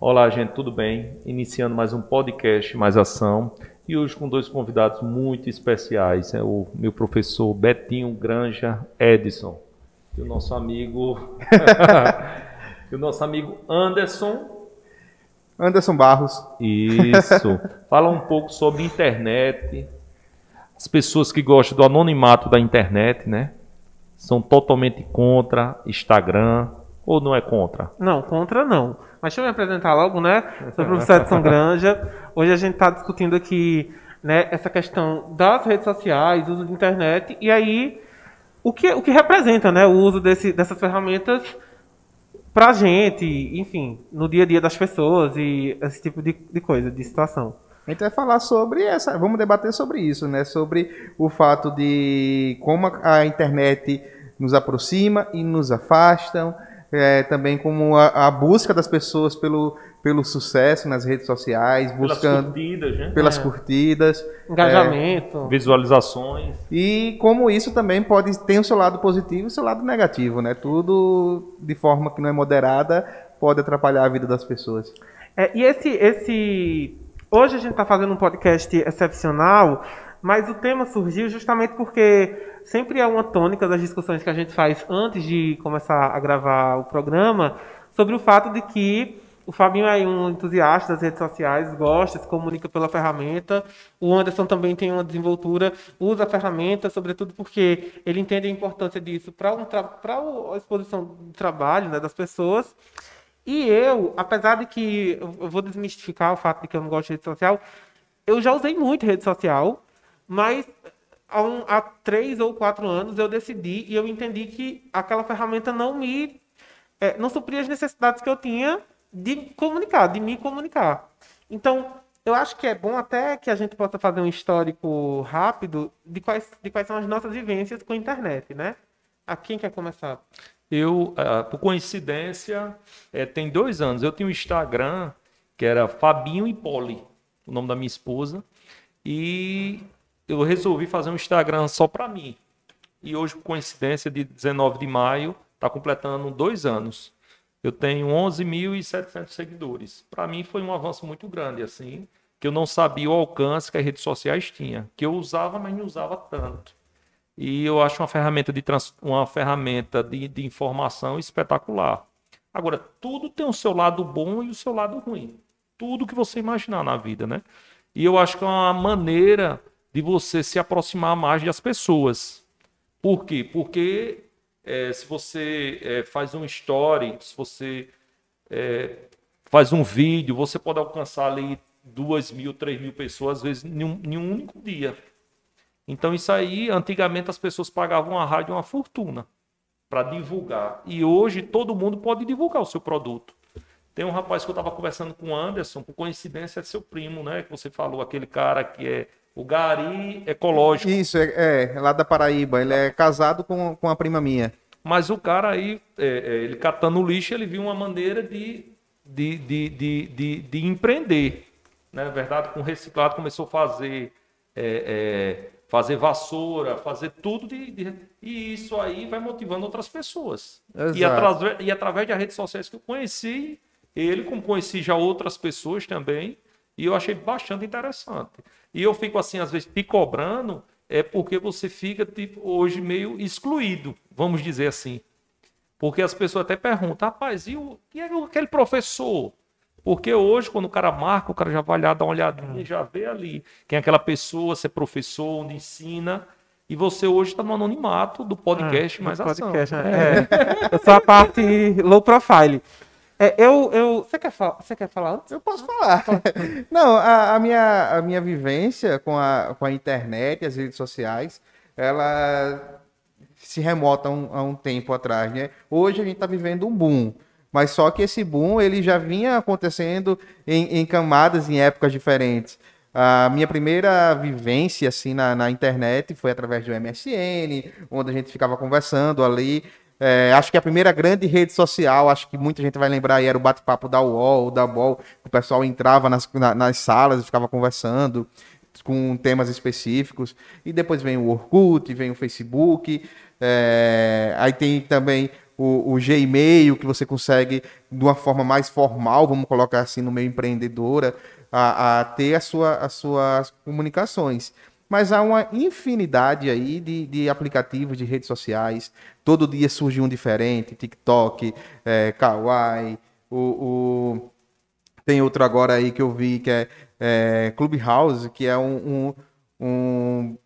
Olá, gente, tudo bem? Iniciando mais um podcast Mais Ação e hoje com dois convidados muito especiais, é o meu professor Betinho Granja Edson e o nosso amigo e o nosso amigo Anderson Anderson Barros. Isso. Fala um pouco sobre internet. As pessoas que gostam do anonimato da internet, né? São totalmente contra Instagram ou não é contra? Não, contra não. Mas deixa eu me apresentar logo, né? Sou o professor Edson Granja. Hoje a gente está discutindo aqui né, essa questão das redes sociais, uso de internet, e aí o que, o que representa né, o uso desse, dessas ferramentas para a gente, enfim, no dia a dia das pessoas e esse tipo de, de coisa, de situação. A gente vai falar sobre essa, vamos debater sobre isso, né? Sobre o fato de como a internet nos aproxima e nos afastam, é, também como a, a, busca das pessoas pelo, pelo sucesso nas redes sociais, buscando pelas curtidas, né? pelas é. curtidas engajamento, é, visualizações e como isso também pode ter o seu lado positivo e o seu lado negativo, né? Tudo de forma que não é moderada pode atrapalhar a vida das pessoas. É, e esse, esse hoje a gente está fazendo um podcast excepcional, mas o tema surgiu justamente porque sempre é uma tônica das discussões que a gente faz antes de começar a gravar o programa sobre o fato de que o Fabinho é um entusiasta das redes sociais, gosta, se comunica pela ferramenta. O Anderson também tem uma desenvoltura, usa a ferramenta, sobretudo porque ele entende a importância disso para um a exposição do trabalho né, das pessoas. E eu, apesar de que eu vou desmistificar o fato de que eu não gosto de rede social, eu já usei muito rede social, mas há, um, há três ou quatro anos eu decidi e eu entendi que aquela ferramenta não me é, não supria as necessidades que eu tinha de comunicar, de me comunicar. Então, eu acho que é bom até que a gente possa fazer um histórico rápido de quais, de quais são as nossas vivências com a internet, né? A quem quer começar? Eu, uh, por coincidência, é, tem dois anos, eu tinha um Instagram que era Fabinho e Poli, o nome da minha esposa, e eu resolvi fazer um Instagram só para mim. E hoje, por coincidência, de 19 de maio, está completando dois anos. Eu tenho 11.700 seguidores. Para mim foi um avanço muito grande, assim, que eu não sabia o alcance que as redes sociais tinham, que eu usava, mas não usava tanto. E eu acho uma ferramenta de, trans... uma ferramenta de, de informação espetacular. Agora, tudo tem o seu lado bom e o seu lado ruim. Tudo que você imaginar na vida, né? E eu acho que é uma maneira de você se aproximar mais das pessoas. Por quê? Porque é, se você é, faz um story, se você é, faz um vídeo, você pode alcançar ali duas mil, três mil pessoas, às vezes, em um, em um único dia. Então, isso aí, antigamente as pessoas pagavam a rádio uma fortuna para divulgar. E hoje todo mundo pode divulgar o seu produto. Tem um rapaz que eu estava conversando com o Anderson, por coincidência é seu primo, né? Que você falou, aquele cara que é o Gari Ecológico. Isso, é, é lá da Paraíba. Ele é casado com, com a prima minha. Mas o cara aí, é, é, ele catando lixo, ele viu uma maneira de, de, de, de, de, de empreender. Né? Na verdade, com reciclado começou a fazer, é, é, fazer vassoura, fazer tudo. De, de, e isso aí vai motivando outras pessoas. E, atras, e através das redes sociais que eu conheci, ele, como conheci já outras pessoas também, e eu achei bastante interessante. E eu fico assim, às vezes, te cobrando, é porque você fica tipo, hoje meio excluído, vamos dizer assim. Porque as pessoas até perguntam, rapaz, e, o, e aquele professor? Porque hoje, quando o cara marca, o cara já vai lá dar uma olhadinha, já vê ali quem é aquela pessoa, se é professor, onde ensina. E você hoje está no anonimato do podcast ah, mais podcast, ação. É. É. Eu sou a parte low profile. É, eu, eu, você, quer falar, você quer falar antes? Eu posso falar. Não, a, a, minha, a minha vivência com a, com a internet, as redes sociais, ela se remota a um, a um tempo atrás, né? Hoje a gente está vivendo um boom, mas só que esse boom ele já vinha acontecendo em, em camadas, em épocas diferentes. A minha primeira vivência assim na, na internet foi através do MSN, onde a gente ficava conversando ali. É, acho que a primeira grande rede social, acho que muita gente vai lembrar aí, era o bate-papo da UOL, da UOL, o pessoal entrava nas, na, nas salas e ficava conversando com temas específicos. E depois vem o Orkut, vem o Facebook, é, aí tem também o, o Gmail, que você consegue, de uma forma mais formal, vamos colocar assim, no meio empreendedora, a, a ter a sua, as suas comunicações. Mas há uma infinidade aí de, de aplicativos de redes sociais. Todo dia surge um diferente, TikTok, é, Kawaii, o, o, tem outro agora aí que eu vi que é, é Clubhouse, que é um, um, um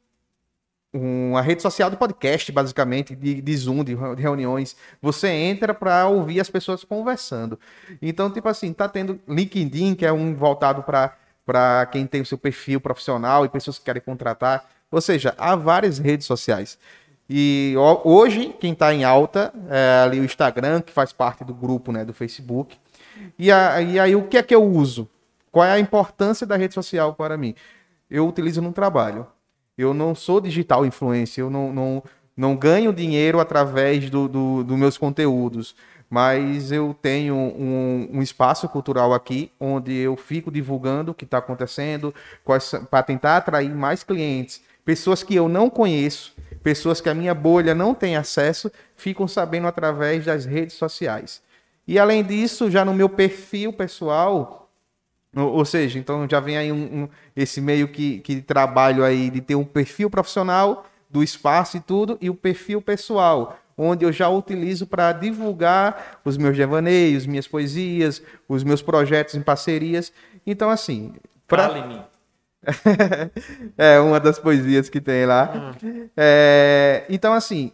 uma rede social de podcast, basicamente, de, de Zoom, de, de, reuniões. Você entra para ouvir as pessoas conversando. Então, tipo assim, tá tendo LinkedIn, que é um voltado para quem tem o seu perfil profissional e pessoas que querem contratar. Ou seja, há várias redes sociais. E hoje, quem está em alta é ali o Instagram, que faz parte do grupo né, do Facebook. E, a, e aí, o que é que eu uso? Qual é a importância da rede social para mim? Eu utilizo no trabalho. Eu não sou digital influencer, eu não, não, não ganho dinheiro através dos do, do meus conteúdos, mas eu tenho um, um, espaço cultural aqui onde eu fico divulgando o que está acontecendo para tentar atrair mais clientes, pessoas que eu não conheço, pessoas que a minha bolha não tem acesso, ficam sabendo através das redes sociais. E além disso, já no meu perfil pessoal, ou, seja, então já vem aí um, um, esse meio que, que trabalho aí de ter um perfil profissional do espaço e tudo, e o perfil pessoal, onde eu já utilizo para divulgar os meus devaneios, minhas poesias, os meus projetos em parcerias. Então, assim. Pra... é uma das poesias que tem lá. Hum. É, então, assim,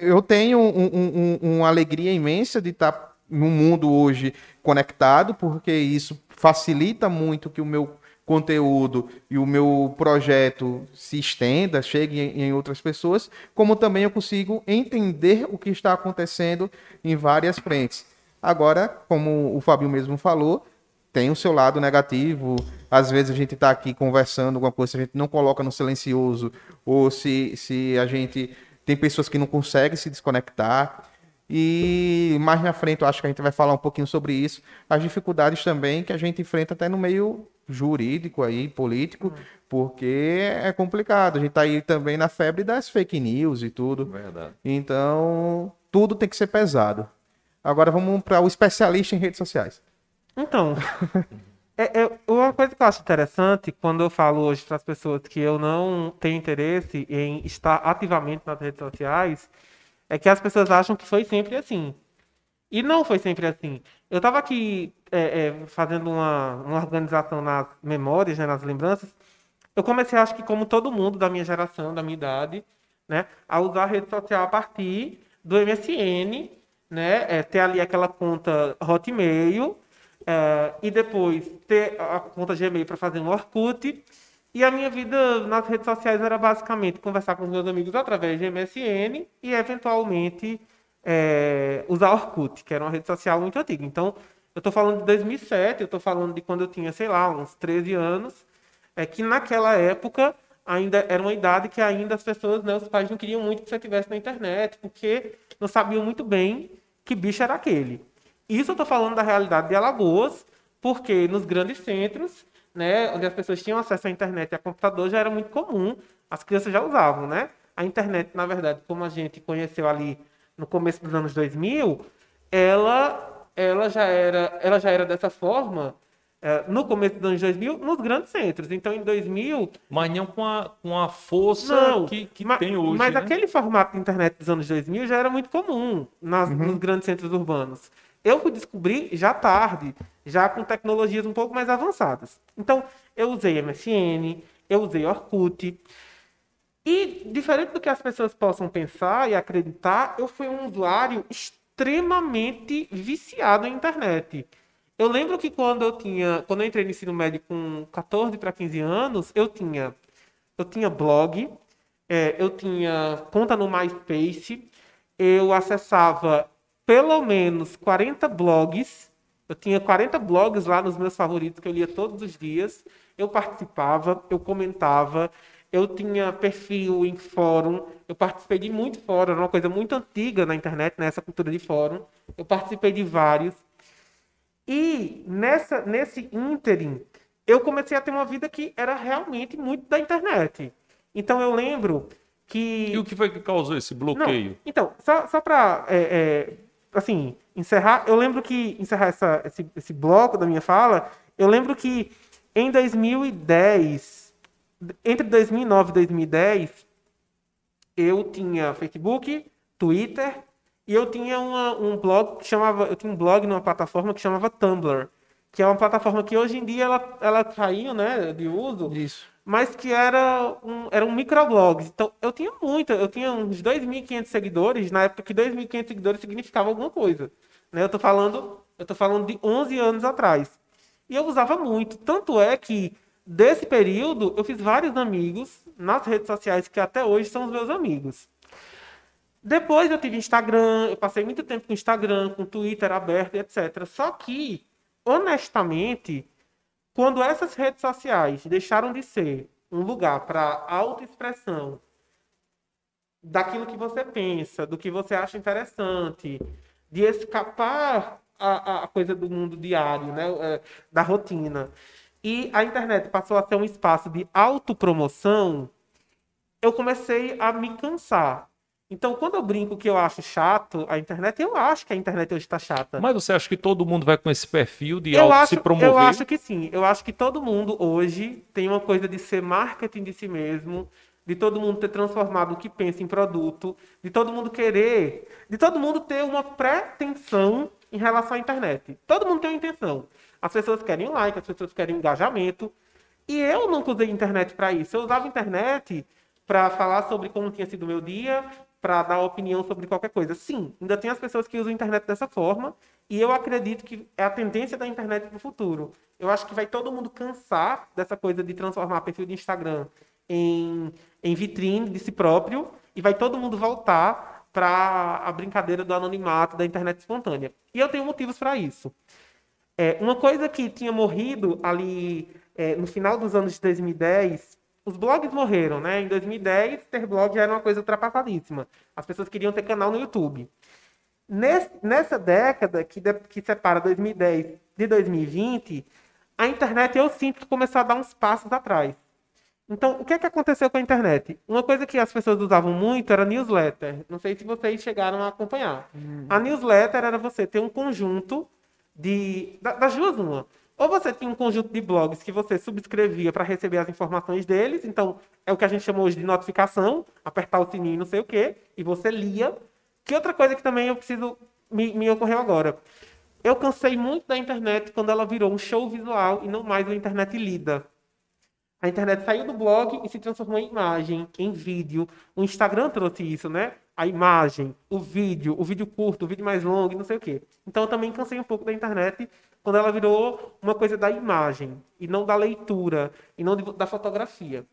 eu tenho um, um, uma alegria imensa de estar tá no mundo hoje conectado, porque isso facilita muito que o meu conteúdo e o meu projeto se estenda, chegue em, outras pessoas, como também eu consigo entender o que está acontecendo em várias frentes. Agora, como o Fabio mesmo falou, tem o seu lado negativo. Às vezes a gente está aqui conversando alguma coisa, a gente não coloca no silencioso, ou se, se a gente tem pessoas que não conseguem se desconectar. E mais na frente eu acho que a gente vai falar um pouquinho sobre isso, as dificuldades também que a gente enfrenta até no meio jurídico aí, político, porque é complicado. A gente está aí também na febre das fake news e tudo. Verdade. Então, tudo tem que ser pesado. Agora vamos para o especialista em redes sociais. Então, é, é, uma coisa que eu acho interessante quando eu falo hoje para as pessoas que eu não tenho interesse em estar ativamente nas redes sociais é que as pessoas acham que foi sempre assim. E não foi sempre assim. Eu estava aqui é, é, fazendo uma, uma organização nas memórias, né, nas lembranças. Eu comecei, acho que como todo mundo da minha geração, da minha idade, né, a usar a rede social a partir do MSN, né, é, ter ali aquela conta Hotmail, é, e depois ter a conta Gmail para fazer um Orkut. E a minha vida nas redes sociais era basicamente conversar com os meus amigos através de MSN e, eventualmente, é, usar Orkut, que era uma rede social muito antiga. Então, eu estou falando de 2007, eu estou falando de quando eu tinha, sei lá, uns 13 anos, é que naquela época ainda era uma idade que ainda as pessoas, né, os pais não queriam muito que você estivesse na internet, porque não sabiam muito bem que bicho era aquele. Isso eu estou falando da realidade de Alagoas, porque nos grandes centros né, onde as pessoas tinham acesso à internet e a computador, já era muito comum, as crianças já usavam, né? A internet, na verdade, como a gente conheceu ali no começo dos anos 2000, ela, ela, já, era, ela já era dessa forma é, no começo dos anos 2000 nos grandes centros. Então, em 2000... Mas não com a, com a força não, que, que mas, tem hoje, Mas né? aquele formato de internet dos anos 2000 já era muito comum nas, uhum. nos grandes centros urbanos. Eu fui descobrir já tarde, já com tecnologias um pouco mais avançadas. Então, eu usei MSN, eu usei Orkut. E, diferente do que as pessoas possam pensar e acreditar, eu fui um usuário extremamente viciado em internet. Eu lembro que quando eu tinha, quando eu entrei no ensino médio com 14 para 15 anos, eu tinha, eu tinha blog, é, eu tinha conta no MySpace, eu acessava pelo menos 40 blogs. Eu tinha 40 blogs lá nos meus favoritos que eu lia todos os dias. Eu participava, eu comentava, eu tinha perfil em fórum, eu participei de muito fórum, era uma coisa muito antiga na internet, nessa cultura de fórum. Eu participei de vários. E nessa, nesse ínterim, eu comecei a ter uma vida que era realmente muito da internet. Então eu lembro que... E o que foi que causou esse bloqueio? Não, então, só, só para, é, é, assim, encerrar, eu lembro que, encerrar essa, esse, esse bloco da minha fala, eu lembro que em 2010, entre 2009 e 2010, eu tinha Facebook, Twitter, e eu tinha uma, um blog que chamava, eu tinha um blog numa plataforma que chamava Tumblr, que é uma plataforma que hoje em dia ela, ela caiu, né, de uso. Isso. Mas que era um, era um microblog. Então, eu tinha muito, eu tinha uns 2.500 seguidores, na época que 2.500 seguidores significava alguma coisa. Né? Eu tô falando, eu tô falando de 11 anos atrás. E eu usava muito, tanto é que desse período eu fiz vários amigos nas redes sociais que até hoje são os meus amigos. Depois eu tive Instagram, eu passei muito tempo com Instagram, com Twitter aberto, etc. Só que, honestamente, quando essas redes sociais deixaram de ser um lugar para autoexpressão daquilo que você pensa, do que você acha interessante, de escapar a, a coisa do mundo diário, né, é, da rotina, e a internet passou a ser um espaço de autopromoção, eu comecei a me cansar. Então, quando eu brinco que eu acho chato a internet, eu acho que a internet hoje está chata. Mas você acha que todo mundo vai com esse perfil de eu auto acho, se promover? Eu acho que sim. Eu acho que todo mundo hoje tem uma coisa de ser marketing de si mesmo, de todo mundo ter transformado o que pensa em produto, de todo mundo querer, de todo mundo ter uma pretensão em relação à internet. Todo mundo tem uma intenção. As pessoas querem like, as pessoas querem engajamento. E eu nunca usei internet para isso. Eu usava internet para falar sobre como tinha sido o meu dia, para dar opinião sobre qualquer coisa. Sim, ainda tem as pessoas que usam a internet dessa forma, e eu acredito que é a tendência da internet para o futuro. Eu acho que vai todo mundo cansar dessa coisa de transformar perfil de Instagram em, em vitrine de si próprio, e vai todo mundo voltar para a brincadeira do anonimato da internet espontânea. E eu tenho motivos para isso. É, uma coisa que tinha morrido ali é, no final dos anos de 2010 os blogs morreram, né? Em 2010, ter blog já era uma coisa ultrapassadíssima. As pessoas queriam ter canal no YouTube. Nesse, nessa década que, de, que separa 2010 de 2020, a internet eu sinto que começou a dar uns passos atrás. Então, o que, é que aconteceu com a internet? Uma coisa que as pessoas usavam muito era newsletter. Não sei se vocês chegaram a acompanhar. Hum. A newsletter era você ter um conjunto de. das duas, uma ou você tinha um conjunto de blogs que você subscrevia para receber as informações deles, então é o que a gente chama hoje de notificação, apertar o sininho, não sei o quê, e você lia. Que outra coisa que também eu preciso me, me ocorreu agora. Eu cansei muito da internet quando ela virou um show visual e não mais uma internet lida. A internet saiu do blog e se transformou em imagem, em vídeo. O Instagram trouxe isso, né? A imagem, o vídeo, o vídeo curto, o vídeo mais longo, não sei o quê. Então eu também cansei um pouco da internet quando ela virou uma coisa da imagem e não da leitura e não da fotografia.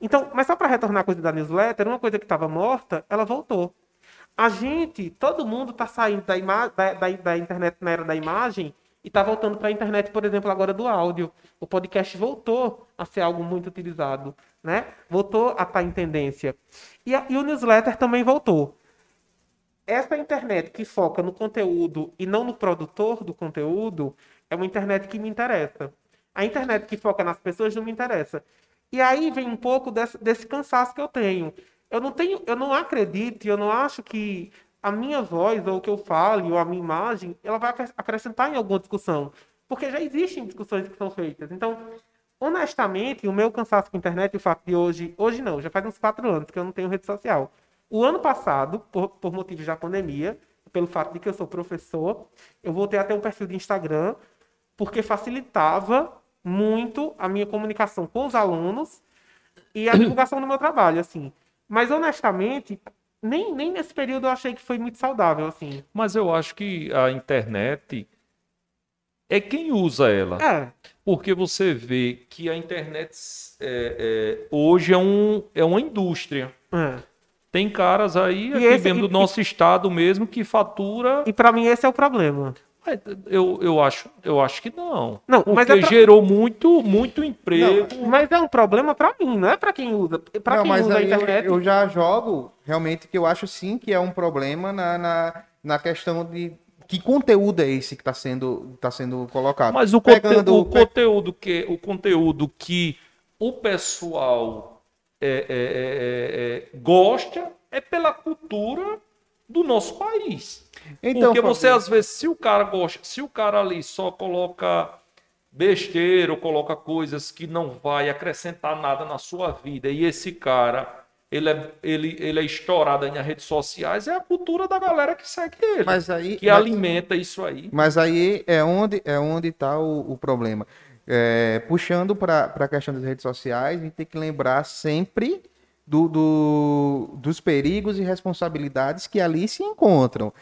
Então, mas só para retornar a coisa da newsletter, uma coisa que estava morta, ela voltou. A gente, todo mundo está saindo da, da, da, da, internet na era da imagem e está voltando para a internet, por exemplo, agora do áudio. O podcast voltou a ser algo muito utilizado, né? Voltou a estar tá em tendência. E, a, e o newsletter também voltou essa internet que foca no conteúdo e não no produtor do conteúdo é uma internet que me interessa. A internet que foca nas pessoas não me interessa. E aí vem um pouco desse, desse cansaço que eu tenho. Eu não tenho, eu não acredito, eu não acho que a minha voz ou o que eu fale ou a minha imagem, ela vai acrescentar em alguma discussão, porque já existem discussões que são feitas. Então, honestamente, o meu cansaço com a internet, o fato de hoje, hoje não, já faz uns quatro anos que eu não tenho rede social. O ano passado, por, por motivos da pandemia, pelo fato de que eu sou professor, eu voltei a ter um perfil de Instagram, porque facilitava muito a minha comunicação com os alunos e a divulgação do meu trabalho, assim. Mas, honestamente, nem, nem nesse período eu achei que foi muito saudável, assim. Mas eu acho que a internet é quem usa ela. É. Porque você vê que a internet é, é, hoje é, um, é uma indústria. É. Tem caras aí, e aqui esse, dentro e, do nosso e, estado mesmo, que fatura. E para mim esse é o problema. Eu, eu, acho, eu acho que não. Não, porque mas é pra... gerou muito, muito emprego. Não, mas é um problema para mim, não é para quem usa. Para quem usa a internet. Eu, eu, já jogo realmente que eu acho sim que é um problema na, na, na questão de que conteúdo é esse que está sendo, tá sendo colocado. Mas o, Pegando... conte o conteúdo que o conteúdo que o pessoal é, é, é, gosta é pela cultura do nosso país. Então, Porque você, às vezes, se o cara gosta, se o cara ali só coloca besteira ou coloca coisas que não vai acrescentar nada na sua vida, e esse cara ele é, ele, ele é estourado nas redes sociais, é a cultura da galera que segue ele. Mas aí, que mas, alimenta isso aí. Mas aí é onde é onde está o, o problema. É, puxando para a questão das redes sociais, a gente tem que lembrar sempre do, do, dos perigos e responsabilidades que ali se encontram.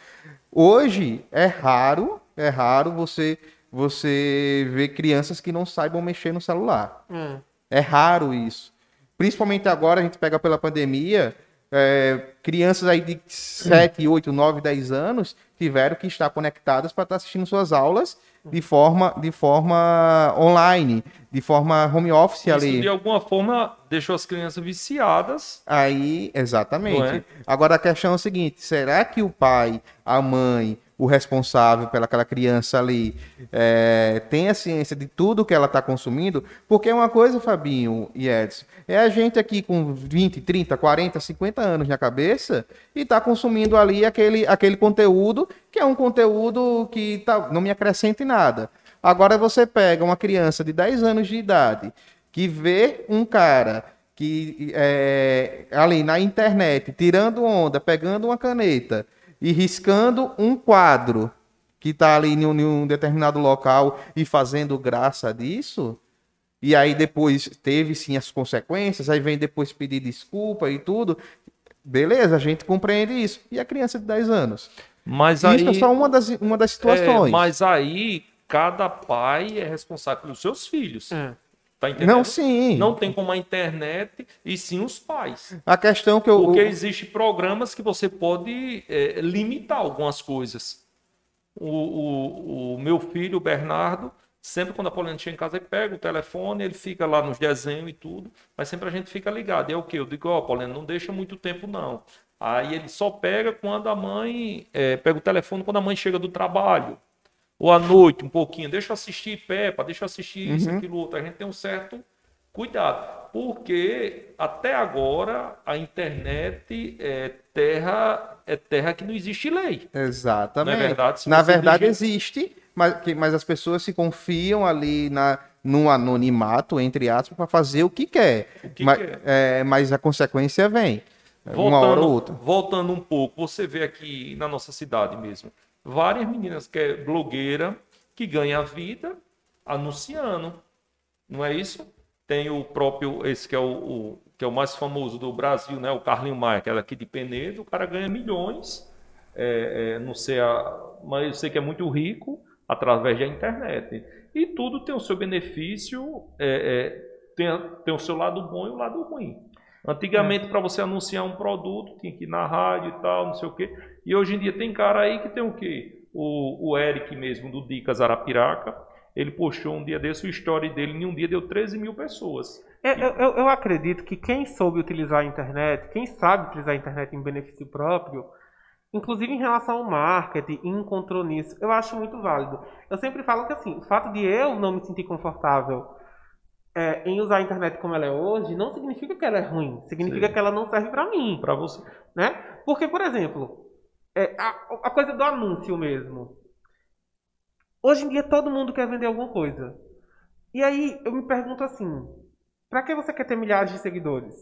Hoje é raro, é raro você você ver crianças que não saibam mexer no celular. Hum. É raro isso. Principalmente agora, a gente pega pela pandemia, é, crianças aí de 7, 8, 9, 10 anos tiveram que estar conectadas para estar assistindo suas aulas de forma, de forma online, de forma home office Isso, ali. De alguma forma deixou as crianças viciadas. Aí, exatamente. É? Agora a questão é o seguinte: será que o pai, a mãe, o responsável pelaquela criança ali é, tem a ciência de tudo que ela está consumindo, porque uma coisa, Fabinho e Edson, é a gente aqui com 20, 30, 40, 50 anos na cabeça e está consumindo ali aquele, aquele conteúdo que é um conteúdo que tá, não me acrescenta em nada. Agora você pega uma criança de 10 anos de idade que vê um cara que é, ali na internet tirando onda, pegando uma caneta e riscando um quadro que está ali em um, em um, determinado local e fazendo graça disso. E aí depois teve sim as consequências, aí vem depois pedir desculpa e tudo. Beleza, a gente compreende isso. E a criança de 10 anos? Mas aí, isso é só uma das, uma das situações. É, mas aí cada pai é responsável pelos seus filhos. É. Tá entendendo? Não, sim. Não tem como a internet e sim os pais. A questão que eu. Porque existem programas que você pode é, limitar algumas coisas. O, o, o, meu filho, o Bernardo, sempre quando a Paulina chega em casa, ele pega o telefone, ele fica lá nos desenhos e tudo, mas sempre a gente fica ligado. E é o que? Eu digo, ó, oh, não deixa muito tempo não. Aí ele só pega quando a mãe. É, pega o telefone quando a mãe chega do trabalho ou à noite um pouquinho, deixa eu assistir Peppa, deixa eu assistir uhum. isso, aquilo, outro. A gente tem um certo cuidado, porque até agora a internet é terra, é terra que não existe lei. Exatamente. Não é verdade? Na verdade existe, mas, que, mas as pessoas se confiam ali na, no anonimato, entre aspas, para fazer o que quer. O que mas, quer. É, mas a consequência vem. Voltando, uma hora ou outra. Voltando um pouco, você vê aqui na nossa cidade mesmo várias meninas que é blogueira que ganha vida anunciando. Não é isso? Tem o próprio, esse que é o, o que é o mais famoso do Brasil, né? O Carlinho Maia, que é daqui de Penedo, o cara ganha milhões, é, é, não sei, a, mas eu sei que é muito rico através da internet. E tudo tem o seu benefício, é, é tem, tem o seu lado bom e o lado ruim. Antigamente, é. para você anunciar um produto, tinha que ir na rádio e tal, não sei o quê. E hoje em dia tem cara aí que tem o quê? O, o Eric mesmo, do Dicas Arapiraca, ele postou um dia desse, o story dele em um dia deu 13 mil pessoas. É, eu, eu, eu, acredito que quem soube utilizar a internet, quem sabe utilizar a internet em benefício próprio, inclusive em relação ao marketing, encontrou nisso, eu acho muito válido. Eu sempre falo que assim, o fato de eu não me sentir confortável é, em usar a internet como ela é hoje, não significa que ela é ruim, significa Sim. que ela não serve para mim. Para você. Né? Porque, por exemplo, é, a, a coisa do anúncio mesmo. Hoje em dia todo mundo quer vender alguma coisa. E aí eu me pergunto assim: para que você quer ter milhares de seguidores?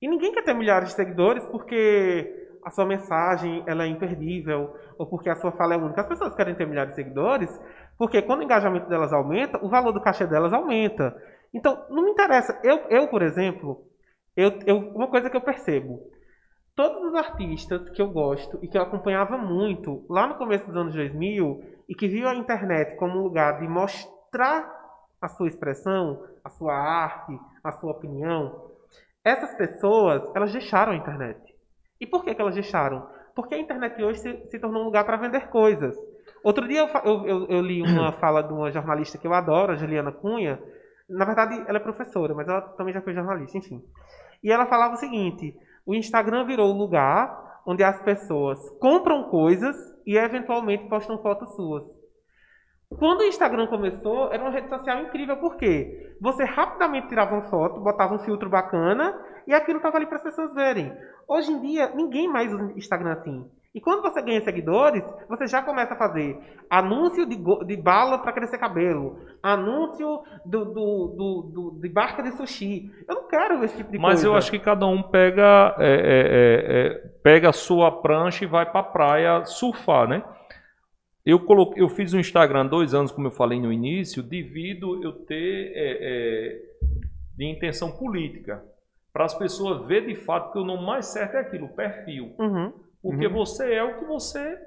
E ninguém quer ter milhares de seguidores porque a sua mensagem ela é imperdível ou porque a sua fala é única. As pessoas querem ter milhares de seguidores porque quando o engajamento delas aumenta, o valor do cachê delas aumenta. Então, não me interessa. Eu, eu por exemplo, eu, eu, uma coisa que eu percebo todos os artistas que eu gosto e que eu acompanhava muito lá no começo dos anos 2000 e que viu a internet como um lugar de mostrar a sua expressão, a sua arte, a sua opinião, essas pessoas, elas deixaram a internet. E por que, que elas deixaram? Porque a internet hoje se, se tornou um lugar para vender coisas. Outro dia eu, eu, eu, li uma fala de uma jornalista que eu adoro, a Juliana Cunha. Na verdade, ela é professora, mas ela também já foi jornalista, enfim. E ela falava o seguinte: o Instagram virou o lugar onde as pessoas compram coisas e eventualmente postam fotos suas. Quando o Instagram começou, era uma rede social incrível, porque você rapidamente tirava uma foto, botava um filtro bacana e aquilo estava ali para as pessoas verem. Hoje em dia, ninguém mais usa Instagram assim. E quando você ganha seguidores, você já começa a fazer anúncio de, de bala para crescer cabelo, anúncio do, do, do, do, de barca de sushi. Eu não quero esse tipo de Mas coisa. Mas eu acho que cada um pega, é, é, é, é pega a sua prancha e vai para a praia surfar, né? Eu, coloquei, eu fiz um Instagram dois anos, como eu falei no início, devido eu ter é, é, de intenção política. Para as pessoas ver de fato que o nome mais certo é aquilo, o perfil. Uhum. Porque uhum. você é o que você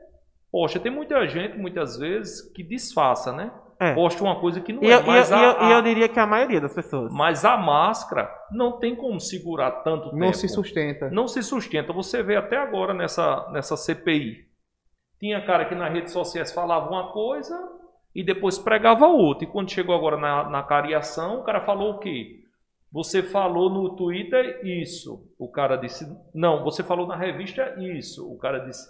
posta. Tem muita gente, muitas vezes, que disfarça, né? É. Posta uma coisa que não e é. Eu, mas e, eu, a, eu, diria que a maioria das pessoas. Mas a máscara não tem como segurar tanto tempo. Não se sustenta. Não se sustenta. Você vê até agora nessa, nessa CPI. Tinha cara que nas redes sociais falava uma coisa e depois pregava outra. E quando chegou agora na, na cariação, o cara falou o quê? Você falou no Twitter isso. O cara disse, não, você falou na revista isso. O cara disse,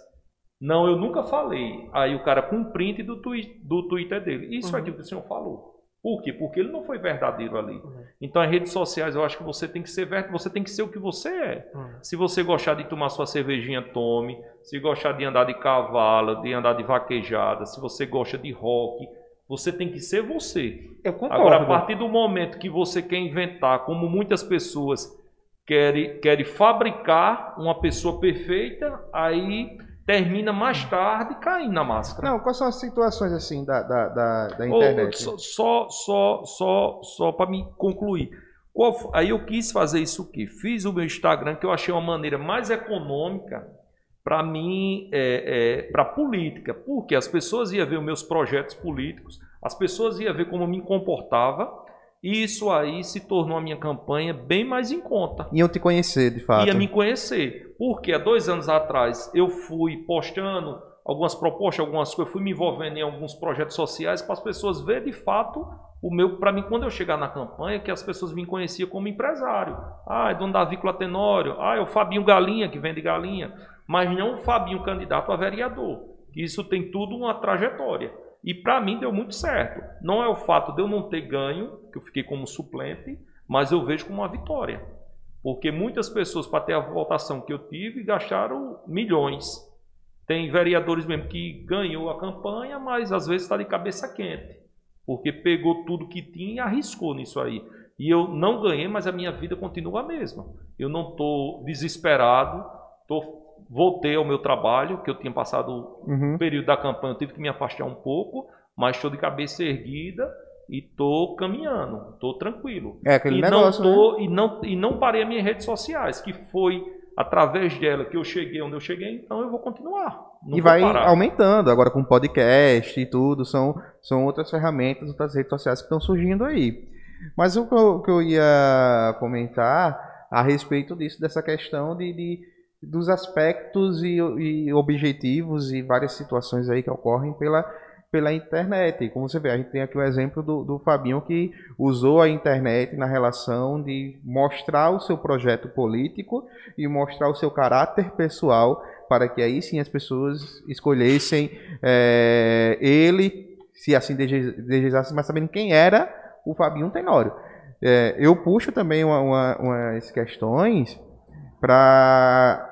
não, eu nunca falei. Aí o cara com um print do, twi do Twitter dele. Isso uhum. é aquilo que o senhor falou. Por quê? Porque ele não foi verdadeiro ali. Uhum. Então, as redes sociais, eu acho que você tem que ser verdadeiro, você tem que ser o que você é. Uhum. Se você gostar de tomar sua cervejinha, tome. Se gostar de andar de cavalo, de andar de vaquejada, se você gosta de rock, você tem que ser você. Eu concordo. Agora, a partir do momento que você quer inventar, como muitas pessoas querem, querem fabricar uma pessoa perfeita, aí termina mais tarde caindo na máscara. Não, quais são as situações assim da, da, da, da internet? só, só, só, só, só para me concluir. Qual, aí eu quis fazer isso o quê? Fiz o meu Instagram, que eu achei uma maneira mais econômica para mim, é, é, para política, porque as pessoas iam ver os meus projetos políticos, as pessoas iam ver como eu me comportava, e isso aí se tornou a minha campanha bem mais em conta. Iam te conhecer, de fato. Ia me conhecer, porque há dois anos atrás eu fui postando algumas propostas, algumas coisas, fui me envolvendo em alguns projetos sociais para as pessoas verem de fato o meu, para mim, quando eu chegar na campanha, que as pessoas me conheciam como empresário. Ah, é dono da Avícola Tenório. Ah, é o Fabinho Galinha, que vende galinha mas não o Fabinho candidato a vereador. Isso tem tudo uma trajetória. E para mim deu muito certo. Não é o fato de eu não ter ganho, que eu fiquei como suplente, mas eu vejo como uma vitória. Porque muitas pessoas, para ter a votação que eu tive, gastaram milhões. Tem vereadores mesmo que ganhou a campanha, mas às vezes está de cabeça quente. Porque pegou tudo que tinha e arriscou nisso aí. E eu não ganhei, mas a minha vida continua a mesma. Eu não estou desesperado, estou voltei ao meu trabalho, que eu tinha passado uhum. o período da campanha, eu tive que me afastar um pouco, mas estou de cabeça erguida e estou caminhando, estou tranquilo. É aquele e negócio, não tô, né? e não e não parei as minhas redes sociais, que foi através dela que eu cheguei onde eu cheguei, então eu vou continuar. e vai parar. aumentando agora com podcast e tudo, são, são outras ferramentas, outras redes sociais que estão surgindo aí. Mas o que eu, que eu ia comentar a respeito disso, dessa questão de, de dos aspectos e, e, objetivos e várias situações aí que ocorrem pela, pela internet. Como você vê, a gente tem aqui o exemplo do, do Fabinho que usou a internet na relação de mostrar o seu projeto político e mostrar o seu caráter pessoal para que aí sim as pessoas escolhessem é, ele, se assim desejassem, mas sabendo quem era o Fabinho Tenório. É, eu puxo também uma, uma, umas questões para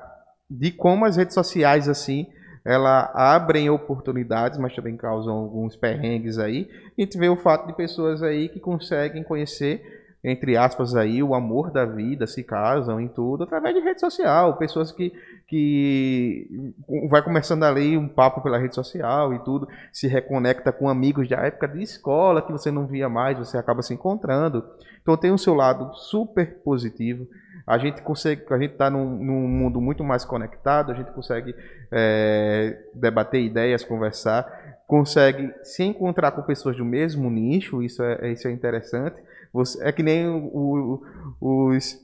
de como as redes sociais assim ela abrem oportunidades, mas também causam alguns perrengues aí. A gente vê o fato de pessoas aí que conseguem conhecer entre aspas aí o amor da vida, se casam em tudo através de rede social, pessoas que que vai começando ali um papo pela rede social e tudo, se reconecta com amigos da época de escola que você não via mais, você acaba se encontrando. Então tem o seu lado super positivo a gente consegue, a gente está num, num, mundo muito mais conectado, a gente consegue é, debater ideias, conversar, consegue se encontrar com pessoas do mesmo nicho, isso é, isso é interessante. Você, é que nem o, os,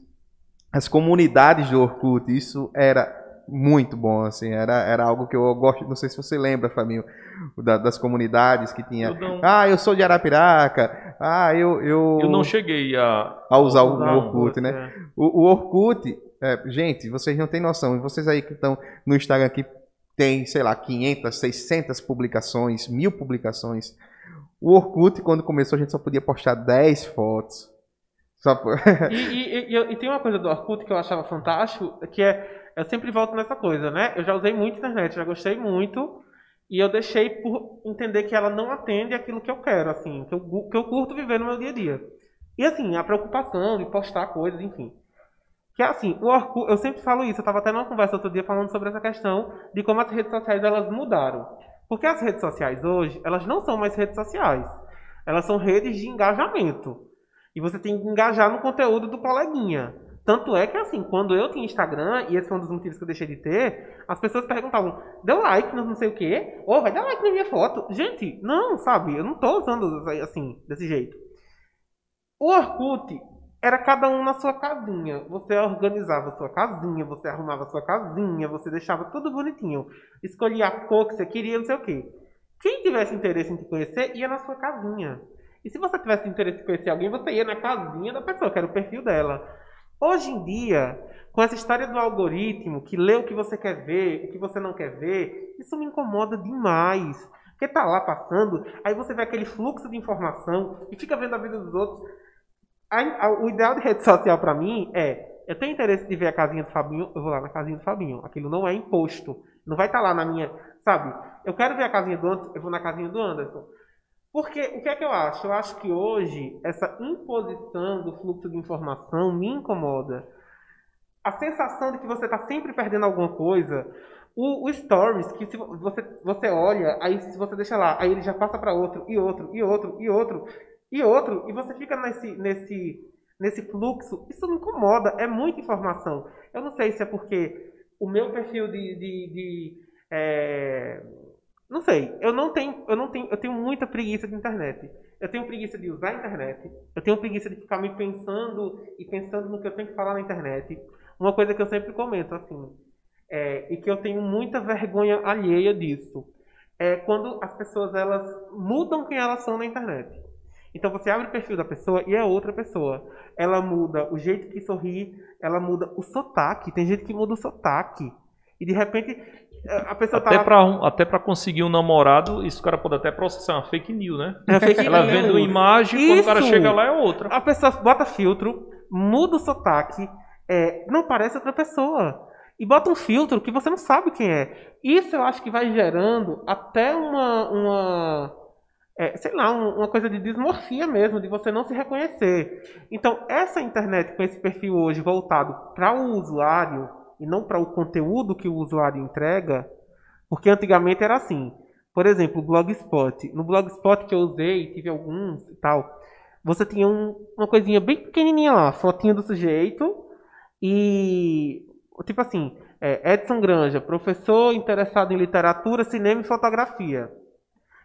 as comunidades do Orkut, isso era muito bom, assim, era, era algo que eu gosto, não sei se você lembra, Família, da, das comunidades que tinha. Eu não... Ah, eu sou de Arapiraca. Ah, eu. Eu, eu não cheguei a. A usar o, o Orkut, né? É. O, o Orkut, é, gente, vocês não têm noção. E vocês aí que estão no Instagram que tem, sei lá, 500, 600 publicações, mil publicações. O Orkut, quando começou, a gente só podia postar 10 fotos. Só... e, e, e, e, tem uma coisa do Orkut que eu achava fantástico, que é, eu sempre volto nessa coisa, né? Eu já usei muito internet, já gostei muito, e eu deixei por entender que ela não atende aquilo que eu quero, assim, que eu, que eu curto viver no meu dia a dia. E assim, a preocupação de postar coisas, enfim. Que é assim, o Orkut, eu sempre falo isso, eu estava até numa conversa outro dia falando sobre essa questão de como as redes sociais elas mudaram. Porque as redes sociais hoje, elas não são mais redes sociais. Elas são redes de engajamento. E você tem que engajar no conteúdo do coleguinha. Tanto é que, assim, quando eu tinha Instagram, e esse foi um dos motivos que eu deixei de ter, as pessoas perguntavam, deu like no não sei o quê? Ou vai dar like na minha foto. Gente, não, sabe? Eu não tô usando assim, desse jeito. O Orkut era cada um na sua casinha. Você organizava a sua casinha, você arrumava a sua casinha, você deixava tudo bonitinho. Escolhia a cor que você queria, não sei o quê. Quem tivesse interesse em te conhecer, ia na sua casinha. E se você tivesse interesse em conhecer alguém, você ia na casinha da pessoa, que era o perfil dela. Hoje em dia, com essa história do algoritmo, que lê o que você quer ver, o que você não quer ver, isso me incomoda demais. Porque tá lá passando, aí você vê aquele fluxo de informação e fica vendo a vida dos outros a, a, o ideal de rede social para mim é, eu tenho interesse de ver a casinha do Fabinho, eu vou lá na casinha do Fabinho. Aquilo não é imposto. Não vai estar tá lá na minha, sabe? Eu quero ver a casinha do Anderson, eu vou na casinha do Anderson. Porque o que é que eu acho? Eu acho que hoje essa imposição do fluxo de informação me incomoda. A sensação de que você está sempre perdendo alguma coisa. O, o, Stories, que se você, você olha, aí se você deixa lá, aí ele já passa para outro, e outro, e outro, e outro. E outro, e você fica nesse, nesse, nesse fluxo, isso me incomoda, é muita informação. Eu não sei se é porque o meu perfil de. de, de é... Não sei, eu não tenho, eu não tenho, eu tenho muita preguiça de internet. Eu tenho preguiça de usar a internet. Eu tenho preguiça de ficar me pensando e pensando no que eu tenho que falar na internet. Uma coisa que eu sempre comento assim, é, e que eu tenho muita vergonha alheia disso, é quando as pessoas elas mudam quem elas são na internet. Então você abre o perfil da pessoa e é outra pessoa. Ela muda o jeito que sorri, ela muda o sotaque. Tem gente que muda o sotaque. E de repente a pessoa até tá. Pra um, até para conseguir um namorado, isso o cara pode até processar uma fake news, né? É fake ela news. vendo imagem, isso. quando o cara chega lá é outra. A pessoa bota filtro, muda o sotaque, é, não parece outra pessoa. E bota um filtro que você não sabe quem é. Isso eu acho que vai gerando até uma, uma é, sei lá, um, uma coisa de dismorfia mesmo, de você não se reconhecer. Então, essa internet com esse perfil hoje voltado para o usuário e não para o conteúdo que o usuário entrega, porque antigamente era assim. Por exemplo, o Blogspot. No Blogspot que eu usei, tive alguns e tal, você tinha um, uma coisinha bem pequenininha lá, fotinha do sujeito e tipo assim, é, Edson Granja, professor interessado em literatura, cinema e fotografia.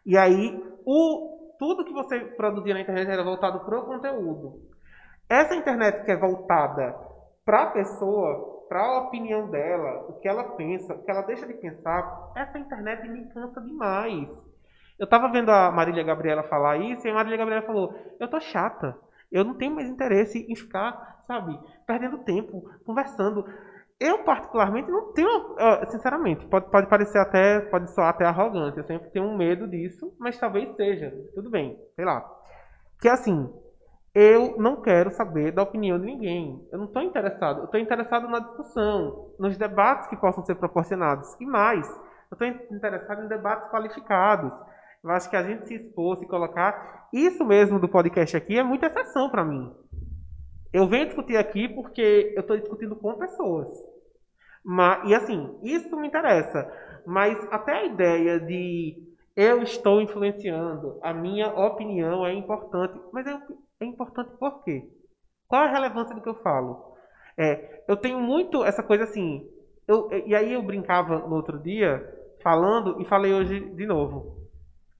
E aí o, tudo que você produzia na internet era voltado para o conteúdo. Essa internet que é voltada para a pessoa, para a opinião dela, o que ela pensa, o que ela deixa de pensar, essa internet me cansa demais. Eu estava vendo a Marília Gabriela falar isso e a Marília Gabriela falou: Eu tô chata. Eu não tenho mais interesse em ficar, sabe, perdendo tempo, conversando. Eu, particularmente, não tenho. Sinceramente, pode, pode parecer até. Pode soar até arrogante. Eu sempre tenho um medo disso, mas talvez seja. Tudo bem, sei lá. Que assim, eu não quero saber da opinião de ninguém. Eu não estou interessado. Eu estou interessado na discussão, nos debates que possam ser proporcionados. E mais, eu estou interessado em debates qualificados. Eu acho que a gente se expor, se colocar. Isso mesmo do podcast aqui é muita exceção para mim. Eu venho discutir aqui porque eu estou discutindo com pessoas. Mas, e assim, isso me interessa. Mas até a ideia de eu estou influenciando, a minha opinião é importante. Mas é, é importante por quê? Qual a relevância do que eu falo? É, eu tenho muito essa coisa assim. Eu, e aí eu brincava no outro dia, falando, e falei hoje de novo.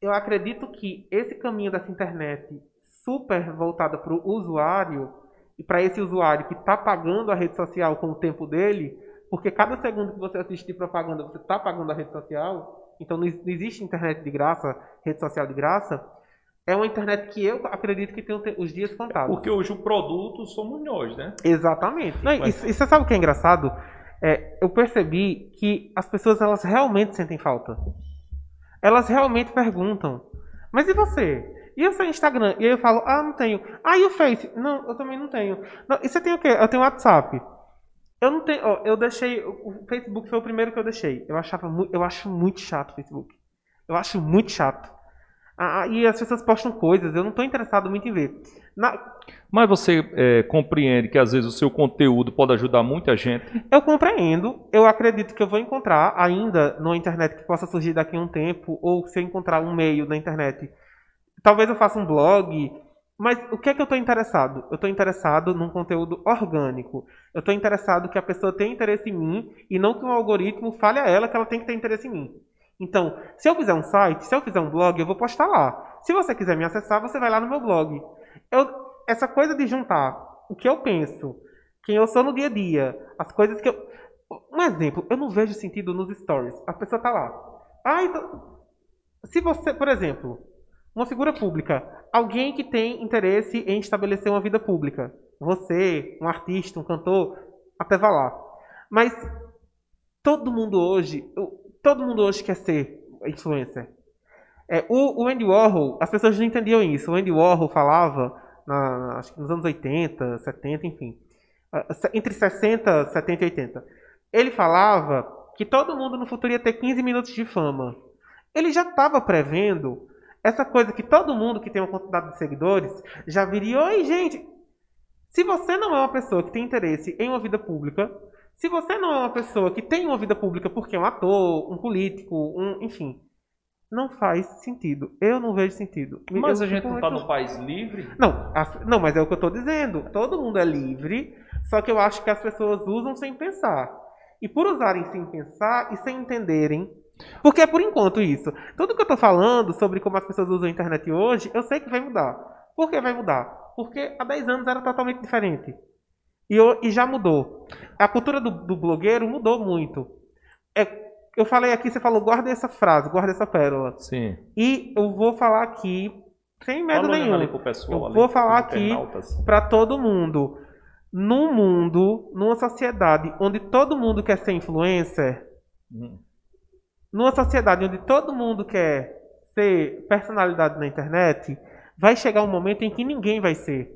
Eu acredito que esse caminho dessa internet super voltada para o usuário e para esse usuário que está pagando a rede social com o tempo dele, porque cada segundo que você assistir propaganda, você está pagando a rede social, então não existe internet de graça, rede social de graça, é uma internet que eu acredito que tem os dias contados. Porque hoje o produto somos nós, né? Exatamente. Não, e, e, você sabe o que é engraçado? É, eu percebi que as pessoas elas realmente sentem falta. Elas realmente perguntam. Mas e você? E o seu Instagram? E aí eu falo, ah, não tenho. Ah, e o Face? Não, eu também não tenho. Não, e você tem o quê? Eu tenho WhatsApp. Eu não tenho, ó, eu deixei, o Facebook foi o primeiro que eu deixei. Eu achava, eu acho muito chato o Facebook. Eu acho muito chato. Ah, e as pessoas postam coisas, eu não estou interessado muito em ver. Na... Mas você é, compreende que às vezes o seu conteúdo pode ajudar muita gente? Eu compreendo. Eu acredito que eu vou encontrar ainda na internet que possa surgir daqui a um tempo, ou se eu encontrar um meio na internet. Talvez eu faça um blog. Mas o que é que eu estou interessado? Eu estou interessado num conteúdo orgânico. Eu estou interessado que a pessoa tenha interesse em mim e não que um algoritmo fale a ela que ela tem que ter interesse em mim. Então, se eu fizer um site, se eu fizer um blog, eu vou postar lá. Se você quiser me acessar, você vai lá no meu blog. Eu, essa coisa de juntar o que eu penso, quem eu sou no dia a dia, as coisas que eu. Um exemplo, eu não vejo sentido nos stories. A pessoa tá lá. Ah, então. Se você, por exemplo, uma figura pública, alguém que tem interesse em estabelecer uma vida pública, você, um artista, um cantor, até vá lá. Mas todo mundo hoje, Todo mundo hoje quer ser influencer. É, o, o Andy Warhol, as pessoas não entendiam isso. O Andy Warhol falava, na, acho que nos anos 80, 70, enfim, entre 60, 70 e 80. Ele falava que todo mundo no futuro ia ter 15 minutos de fama. Ele já estava prevendo essa coisa que todo mundo que tem uma quantidade de seguidores já viria. Oi, gente! Se você não é uma pessoa que tem interesse em uma vida pública, se você não é uma pessoa que tem uma vida pública porque é um ator, um político, um, enfim, não faz sentido. Eu não vejo sentido. Mas eu a gente não está num país livre? Não, não, mas é o que eu estou dizendo. Todo mundo é livre, só que eu acho que as pessoas usam sem pensar. E por usarem sem pensar e sem entenderem. Porque é por enquanto isso. Tudo que eu estou falando sobre como as pessoas usam a internet hoje, eu sei que vai mudar. Por que vai mudar? Porque há 10 anos era totalmente diferente. E, e já mudou. A cultura do, do blogueiro mudou muito. É, eu falei aqui, você falou, guarda essa frase, guarda essa pérola. Sim. E eu vou falar aqui, sem medo nenhum. Pessoal, eu vou falar aqui para todo mundo. Num mundo, numa sociedade onde todo mundo quer ser influencer, hum. numa sociedade onde todo mundo quer ser personalidade na internet, vai chegar um momento em que ninguém vai ser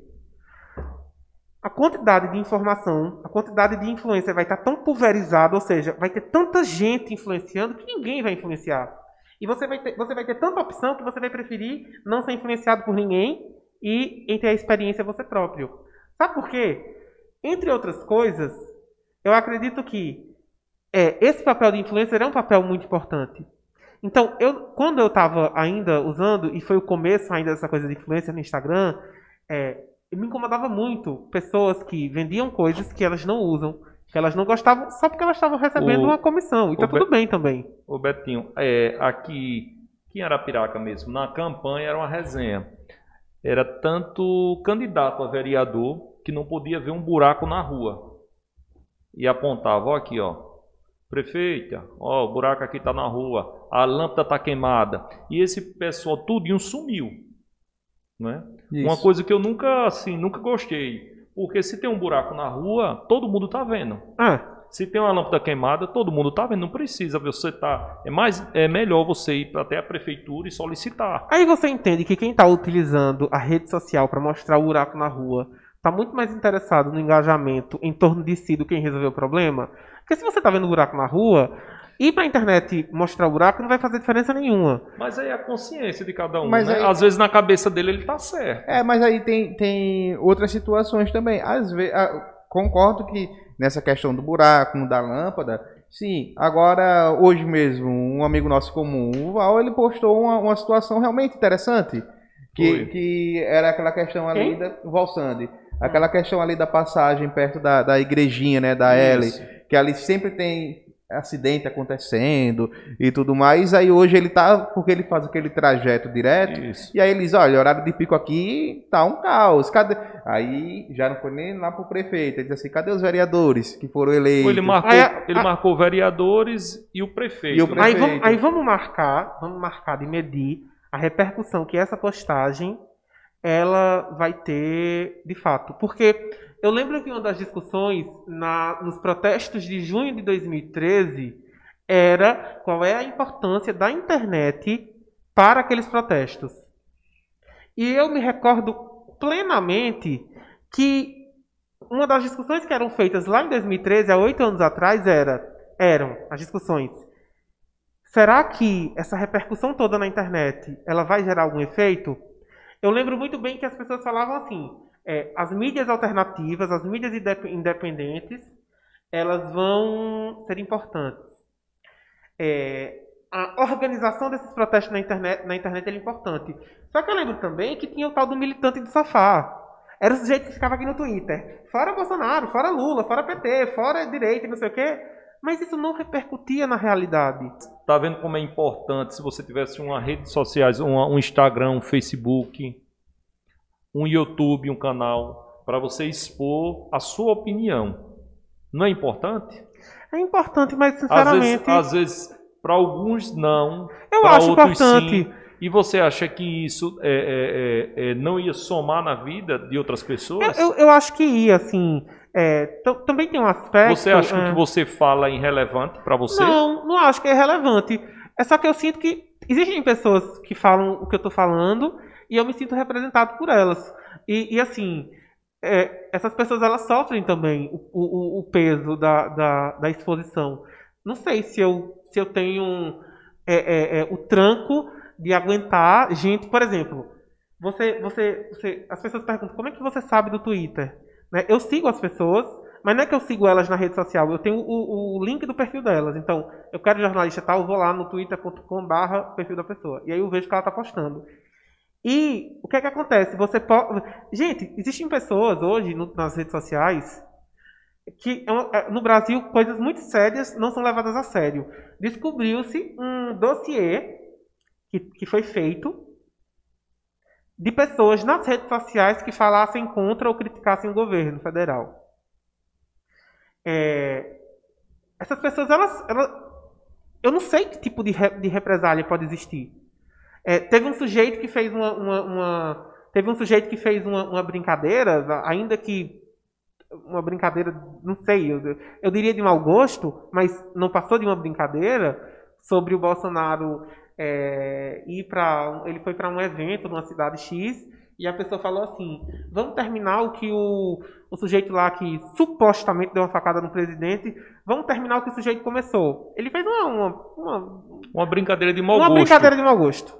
a quantidade de informação, a quantidade de influência vai estar tão pulverizada, ou seja, vai ter tanta gente influenciando que ninguém vai influenciar. E você vai ter, você vai ter tanta opção que você vai preferir não ser influenciado por ninguém e ter a experiência você próprio. Sabe por quê? Entre outras coisas, eu acredito que é, esse papel de influencer é um papel muito importante. Então, eu, quando eu estava ainda usando, e foi o começo ainda dessa coisa de influência no Instagram, é, me incomodava muito pessoas que vendiam coisas que elas não usam, que elas não gostavam, só porque elas estavam recebendo o, uma comissão. E tá tudo Be bem também. Ô Betinho, é, aqui, aqui em Arapiraca mesmo, na campanha era uma resenha. Era tanto candidato a vereador que não podia ver um buraco na rua. E apontava, ó aqui, ó. Prefeita, ó, o buraco aqui tá na rua, a lâmpada tá queimada. E esse pessoal tudinho sumiu. Né? Uma coisa que eu nunca, assim, nunca gostei. Porque se tem um buraco na rua, todo mundo tá vendo. Ah. Se tem uma lâmpada queimada, todo mundo tá vendo. Não precisa você tá. É mais, é melhor você ir até a prefeitura e solicitar. Aí você entende que quem está utilizando a rede social para mostrar o buraco na rua está muito mais interessado no engajamento em torno de si do que em resolver o problema. Porque se você está vendo o buraco na rua, Ir pra internet mostrar o buraco não vai fazer diferença nenhuma. Mas aí é a consciência de cada um, mas né? Aí... Às vezes na cabeça dele ele tá certo. É, mas aí tem, tem outras situações também. Às vezes, concordo que nessa questão do buraco, da lâmpada, sim. Agora, hoje mesmo, um amigo nosso comum, o Val, ele postou uma, uma situação realmente interessante. Que, que era aquela questão ali Quem? da Valsande. Aquela questão ali da passagem perto da, da igrejinha, né, da L, que ali sempre tem acidente acontecendo e tudo mais. Aí hoje ele tá, porque ele faz aquele trajeto direto. Isso. E aí eles, olha, horário de pico aqui tá um caos. Cadê? Aí já não foi nem lá pro prefeito. Ele disse assim: cadê os vereadores que foram eleitos? Ele marcou, aí, ele a... marcou vereadores e o prefeito. E o prefeito. Aí, vamos, aí vamos marcar, vamos marcar de medir a repercussão que essa postagem ela vai ter de fato. Porque eu lembro que uma das discussões na, nos protestos de junho de 2013 era qual é a importância da internet para aqueles protestos. E eu me recordo plenamente que uma das discussões que eram feitas lá em 2013, há oito anos atrás, era, eram as discussões. Será que essa repercussão toda na internet ela vai gerar algum efeito? Eu lembro muito bem que as pessoas falavam assim: é, as mídias alternativas, as mídias independentes, elas vão ser importantes. É, a organização desses protestos na internet, na internet é importante. Só que eu lembro também que tinha o tal do militante de sofá. Era o sujeito que ficava aqui no Twitter. Fora Bolsonaro, fora Lula, fora PT, fora direita, não sei o quê. Mas isso não repercutia na realidade. Tá vendo como é importante se você tivesse uma rede sociais, um, um Instagram, um Facebook, um YouTube, um canal, para você expor a sua opinião. Não é importante? É importante, mas sinceramente. Às vezes, vezes para alguns não. Eu acho importante. Sim. E você acha que isso é, é, é, é, não ia somar na vida de outras pessoas? Eu, eu, eu acho que ia, assim. É, também tem um aspecto. Você acha que o que é. você fala é irrelevante para você? Não, não acho que é relevante. É só que eu sinto que existem pessoas que falam o que eu estou falando e eu me sinto representado por elas. E, e assim, é, essas pessoas elas sofrem também o, o, o peso da, da, da, exposição. Não sei se eu, se eu tenho é, é, é, o tranco de aguentar gente, por exemplo, você, você, você, as pessoas perguntam como é que você sabe do Twitter? Né? Eu sigo as pessoas, mas não é que eu sigo elas na rede social, eu tenho o, o link do perfil delas. Então, eu quero jornalista tal, vou lá no twitter.com/barra perfil da pessoa. E aí eu vejo que ela está postando. E o que é que acontece? Você pode. Gente, existem pessoas hoje no, nas redes sociais que é é, no Brasil coisas muito sérias não são levadas a sério. Descobriu-se um dossiê que, que foi feito de pessoas nas redes sociais que falassem contra ou criticassem o governo federal. É, essas pessoas, elas, elas, eu não sei que tipo de, re, de represália pode existir. É, teve um sujeito que fez uma, uma, uma teve um sujeito que fez uma, uma, brincadeira, ainda que uma brincadeira, não sei, eu, eu diria de mau gosto, mas não passou de uma brincadeira sobre o Bolsonaro é, ir para, ele foi para um evento numa cidade X e a pessoa falou assim: vamos terminar o que o, o sujeito lá que supostamente deu uma facada no presidente, vamos terminar o que o sujeito começou. Ele fez uma, uma, uma, uma brincadeira de mau uma gosto. Uma brincadeira de mau gosto.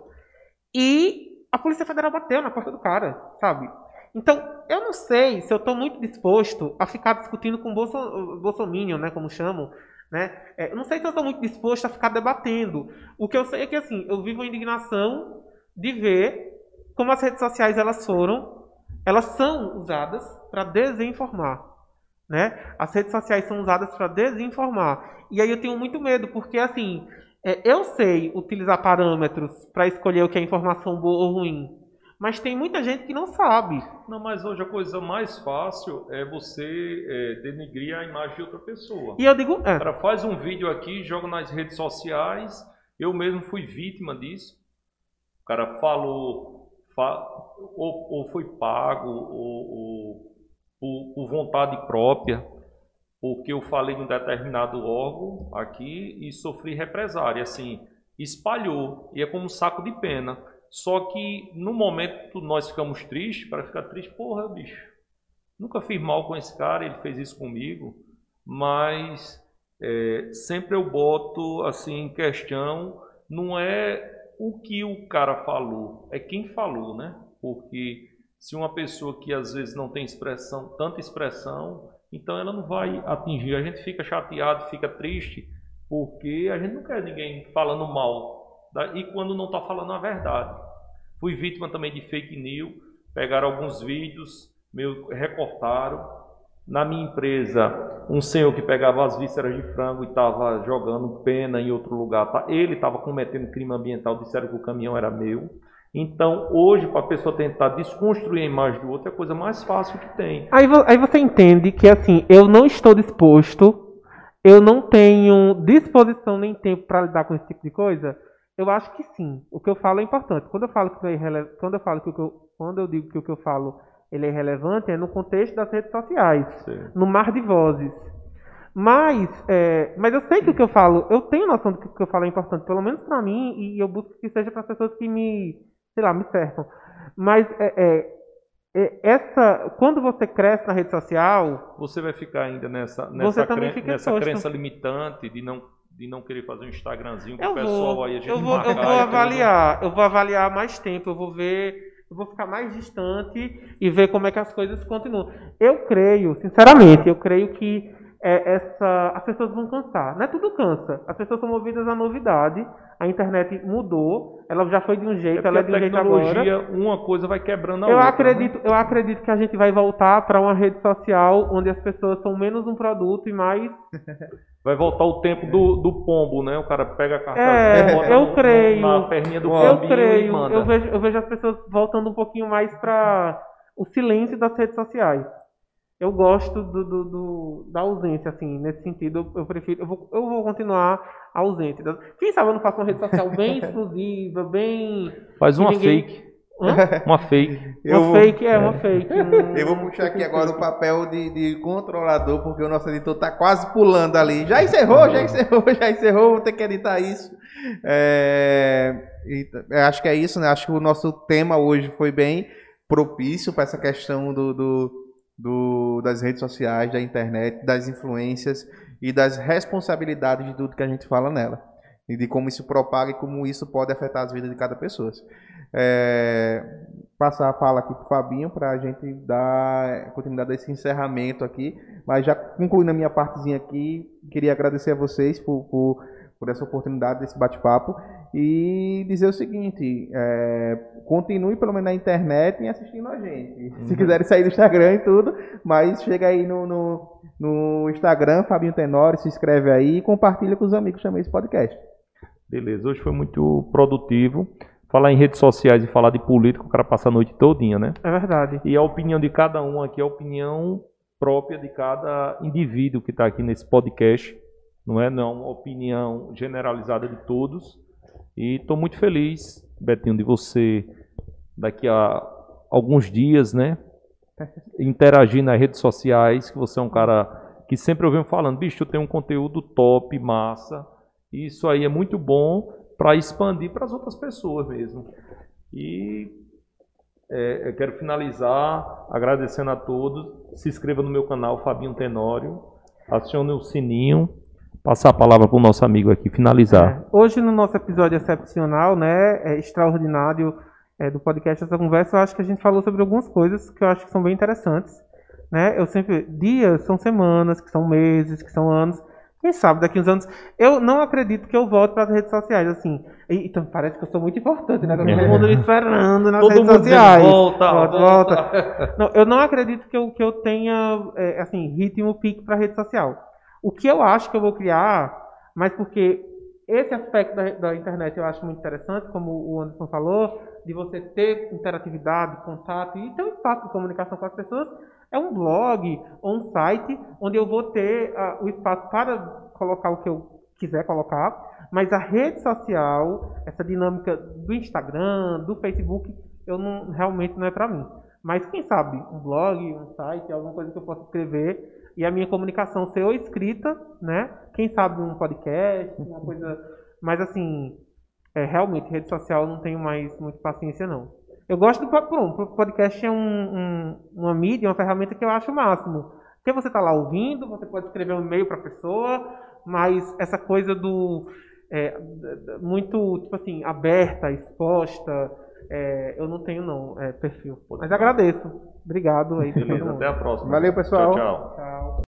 E a Polícia Federal bateu na porta do cara, sabe? Então, eu não sei se eu estou muito disposto a ficar discutindo com o Bolso, Bolsonaro, né, como chamam, né? É, não sei se eu estou muito disposto a ficar debatendo. O que eu sei é que, assim, eu vivo a indignação de ver como as redes sociais, elas foram, elas são usadas para desinformar, né? As redes sociais são usadas para desinformar. E aí eu tenho muito medo, porque, assim, é, eu sei utilizar parâmetros para escolher o que é informação boa ou ruim, mas tem muita gente que não sabe. Não, mas hoje a coisa mais fácil é você é, denegrir a imagem de outra pessoa. E eu digo, é. cara faz um vídeo aqui, joga nas redes sociais. Eu mesmo fui vítima disso. O cara falou, fa, ou, ou, foi pago, ou, ou por vontade própria porque eu falei de um determinado órgão aqui e sofri represária, assim, espalhou, e é como um saco de pena. Só que no momento nós ficamos tristes, para ficar triste, porra, bicho, nunca fiz mal com esse cara, ele fez isso comigo, mas é, sempre eu boto assim em questão, não é o que o cara falou, é quem falou, né? Porque se uma pessoa que às vezes não tem expressão, tanta expressão, então ela não vai atingir. A gente fica chateado, fica triste, porque a gente não quer ninguém falando mal. E quando não está falando a verdade. Fui vítima também de fake news, pegaram alguns vídeos, meu, recortaram. Na minha empresa, um senhor que pegava as vísceras de frango e estava jogando pena em outro lugar, tá? ele estava cometendo crime ambiental, disseram que o caminhão era meu. Então, hoje, para a pessoa tentar desconstruir a imagem do outro, é a coisa mais fácil que tem. Aí, aí você entende que, assim, eu não estou disposto, eu não tenho disposição nem tempo para lidar com esse tipo de coisa? Eu acho que sim. O que eu falo é importante. Quando eu falo que, é irrele... quando eu, falo que o que eu... quando eu digo que o que eu falo ele é irrelevante, é no contexto das redes sociais, sim. no mar de vozes. Mas, é, mas eu sei que o que eu falo, eu tenho noção do que o que eu falo é importante, pelo menos para mim, e eu busco que seja para as pessoas que me sei lá, me cercam. Mas é, é, é, essa, quando você cresce na rede social, Você vai ficar ainda nessa, nessa, fica nessa crença limitante de não, de não querer fazer um Instagramzinho pro eu pessoal vou, aí, a gente eu vou, eu marcar vou e tudo. avaliar, eu vou avaliar mais tempo, eu vou ver, eu vou ficar mais distante e ver como é que as coisas continuam. Eu creio, sinceramente, eu creio que é, essa, as pessoas vão cansar. Não é tudo cansa. As pessoas são movidas à novidade. A internet mudou, ela já foi de um É jeito, porque ela é de um jeito agora. tecnologia, uma coisa vai quebrando a Eu outra. acredito, né? eu acredito que a gente vai voltar para uma rede social onde as pessoas são menos um produto e mais. Vai voltar o tempo do, do pombo, né? O cara pega a carta É, bota eu creio. na perninha do Eu Eu e creio, manda. eu vejo, eu vejo as pessoas voltando um pouquinho mais para o silêncio das redes sociais. Eu gosto do, do- do- da ausência, assim, nesse sentido, eu, eu prefiro, eu vou, eu vou continuar ausente. Quem sabe eu não faço uma rede social bem exclusiva, bem. Faz uma Ninguém- fake. Hã? Uma fake. Uma Eu vou- fake, é, uma fake. Eu vou puxar aqui agora o papel de, de controlador, porque o nosso editor tá quase pulando ali. Já encerrou, já encerrou, já encerrou, vou ter que editar isso. É, e eu acho que é isso, né? Acho que o nosso tema hoje foi bem propício para essa questão do, do- do- das redes sociais, da internet, das influências e das responsabilidades de tudo que a gente fala nela. E de como isso propaga e como isso pode afetar as vidas de cada pessoa. É, passar a fala aqui para o Fabinho para a gente dar continuidade a esse encerramento aqui. Mas já concluindo a minha partezinha aqui, queria agradecer a vocês por, por, por essa oportunidade desse bate-papo e dizer o seguinte: é, continue pelo menos na internet e assistindo a gente. Se quiserem sair do Instagram e tudo, mas chega aí no, no, no Instagram, Fabinho Tenório, se inscreve aí e compartilha com os amigos também esse podcast. Beleza, hoje foi muito produtivo. Falar em redes sociais e falar de política, o cara passa a noite todinha, né? É verdade. E a opinião de cada um aqui é a opinião própria de cada indivíduo que está aqui nesse podcast. Não é, não é uma opinião generalizada de todos. E estou muito feliz, Betinho, de você daqui a alguns dias, né? Interagir nas redes sociais, que você é um cara que sempre eu venho falando, bicho, eu tenho um conteúdo top, massa. E isso aí é muito bom para expandir para as outras pessoas mesmo. E é, eu quero finalizar agradecendo a todos. Se inscreva no meu canal, Fabinho Tenório. Acione o sininho. Passar a palavra para o nosso amigo aqui, finalizar. É, Hoje, no nosso episódio excepcional, né, é, extraordinário é, do podcast Essa Conversa, eu acho que a gente falou sobre algumas coisas que eu acho que são bem interessantes. Né? Eu sempre. Dias são semanas, que são meses, que são anos. Quem sabe daqui uns anos. Eu não acredito que eu volte para as redes sociais, assim. E, então, parece que eu sou muito importante, né? Tá todo mundo me esperando nas Todo redes mundo sociais. dizendo, volta, volta, volta. volta. Não, eu não acredito que eu, que eu tenha, é, assim, ritmo pique para rede social. O que eu acho que eu vou criar, mas porque esse aspecto da, da internet eu acho muito interessante, como o Anderson falou, de você ter interatividade, contato e ter um espaço de comunicação com as pessoas, é um blog ou um site onde eu vou ter ah, o espaço para colocar o que eu quiser colocar, mas a rede social, essa dinâmica do Instagram, do Facebook, eu não realmente não é para mim. Mas quem sabe um blog, um site, alguma coisa que eu possa escrever e a minha comunicação ser ou escrita, né? Quem sabe um podcast, uma coisa. Mas assim, é, realmente, rede social eu não tenho mais muita paciência, não. Eu gosto do pronto, o podcast é um, um- uma mídia, uma ferramenta que eu acho o máximo. Porque você está lá ouvindo, você pode escrever um e-mail para a pessoa, mas essa coisa do. é, muito, tipo assim, aberta, exposta, é, eu não tenho, não, é, perfil. Mas agradeço. Obrigado aí. Beleza, mundo. até a próxima. Valeu, pessoal. Tchau, tchau. Tchau.